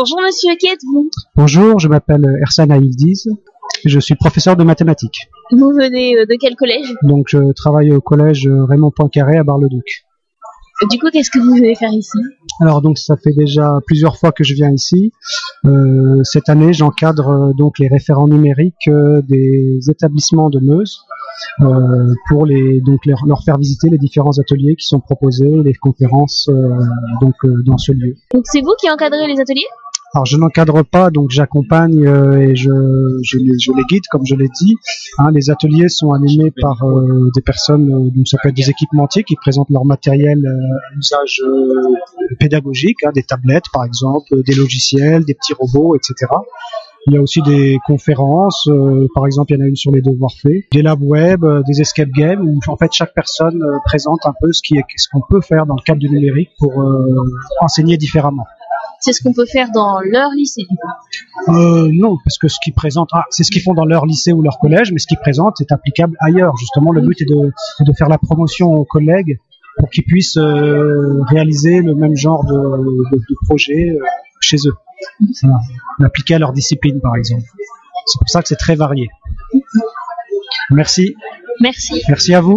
Bonjour monsieur, qui êtes-vous Bonjour, je m'appelle Ersan Aïdiz. Je suis professeur de mathématiques. Vous venez euh, de quel collège? Donc je travaille au collège Raymond Poincaré à Bar-le-Duc. Du coup, qu'est-ce que vous venez faire ici? Alors donc ça fait déjà plusieurs fois que je viens ici. Euh, cette année, j'encadre euh, donc les référents numériques euh, des établissements de Meuse euh, pour les donc leur, leur faire visiter les différents ateliers qui sont proposés, les conférences euh, donc euh, dans ce lieu. Donc c'est vous qui encadrez les ateliers? Alors je n'encadre pas, donc j'accompagne euh, et je, je, les, je les guide, comme je l'ai dit. Hein, les ateliers sont animés par euh, des personnes, euh, donc ça peut être des équipementiers qui présentent leur matériel euh, à usage euh, pédagogique, hein, des tablettes par exemple, des logiciels, des petits robots, etc. Il y a aussi des conférences, euh, par exemple il y en a une sur les devoirs faits, des labs web, euh, des escape games, où en fait chaque personne euh, présente un peu ce qui est- ce qu'on peut faire dans le cadre du numérique pour euh, enseigner différemment. C'est ce qu'on peut faire dans leur lycée. du coup. Euh, non, parce que ce qu'ils présentent, ah, c'est ce qu'ils font dans leur lycée ou leur collège, mais ce qu'ils présentent est applicable ailleurs. Justement, le but est de, est de faire la promotion aux collègues pour qu'ils puissent euh, réaliser le même genre de, de, de projet euh, chez eux. Voilà. L'appliquer à leur discipline, par exemple. C'est pour ça que c'est très varié. Merci. Merci. Merci à vous.